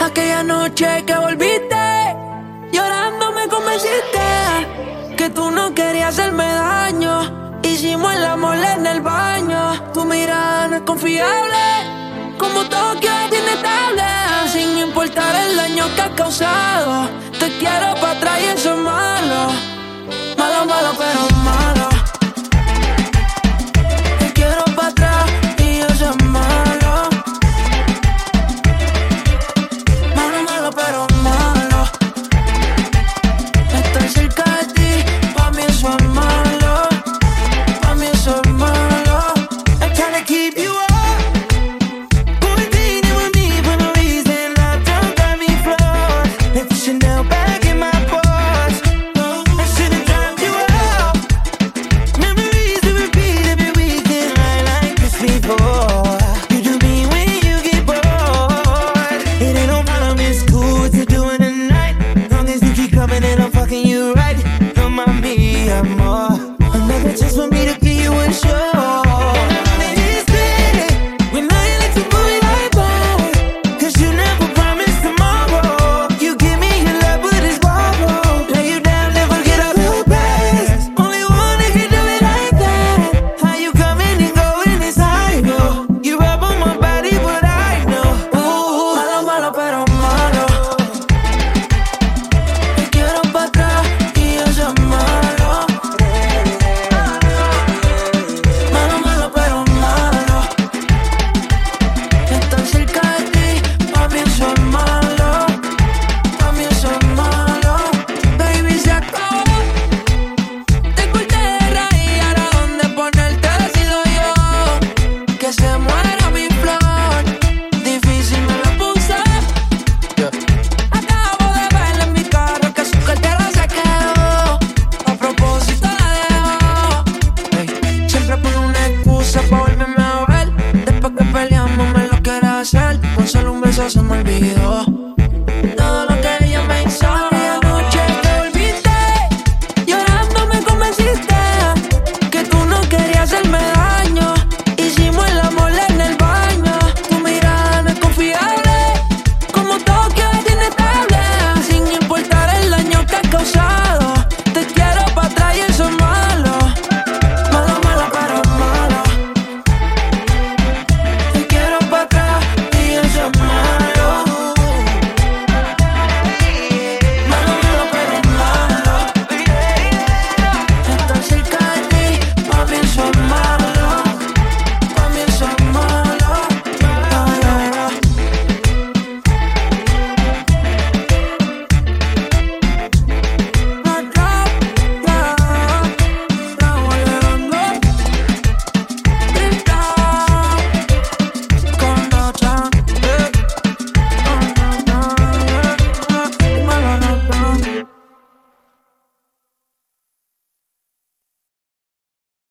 Aquella noche que volviste, llorando me convenciste que tú no querías hacerme daño. Hicimos el amor en el baño. Tu mirada no es confiable, como Tokio es inestable. Sin importar el daño que has causado, te quiero para atrás y eso amor. se me olvidó.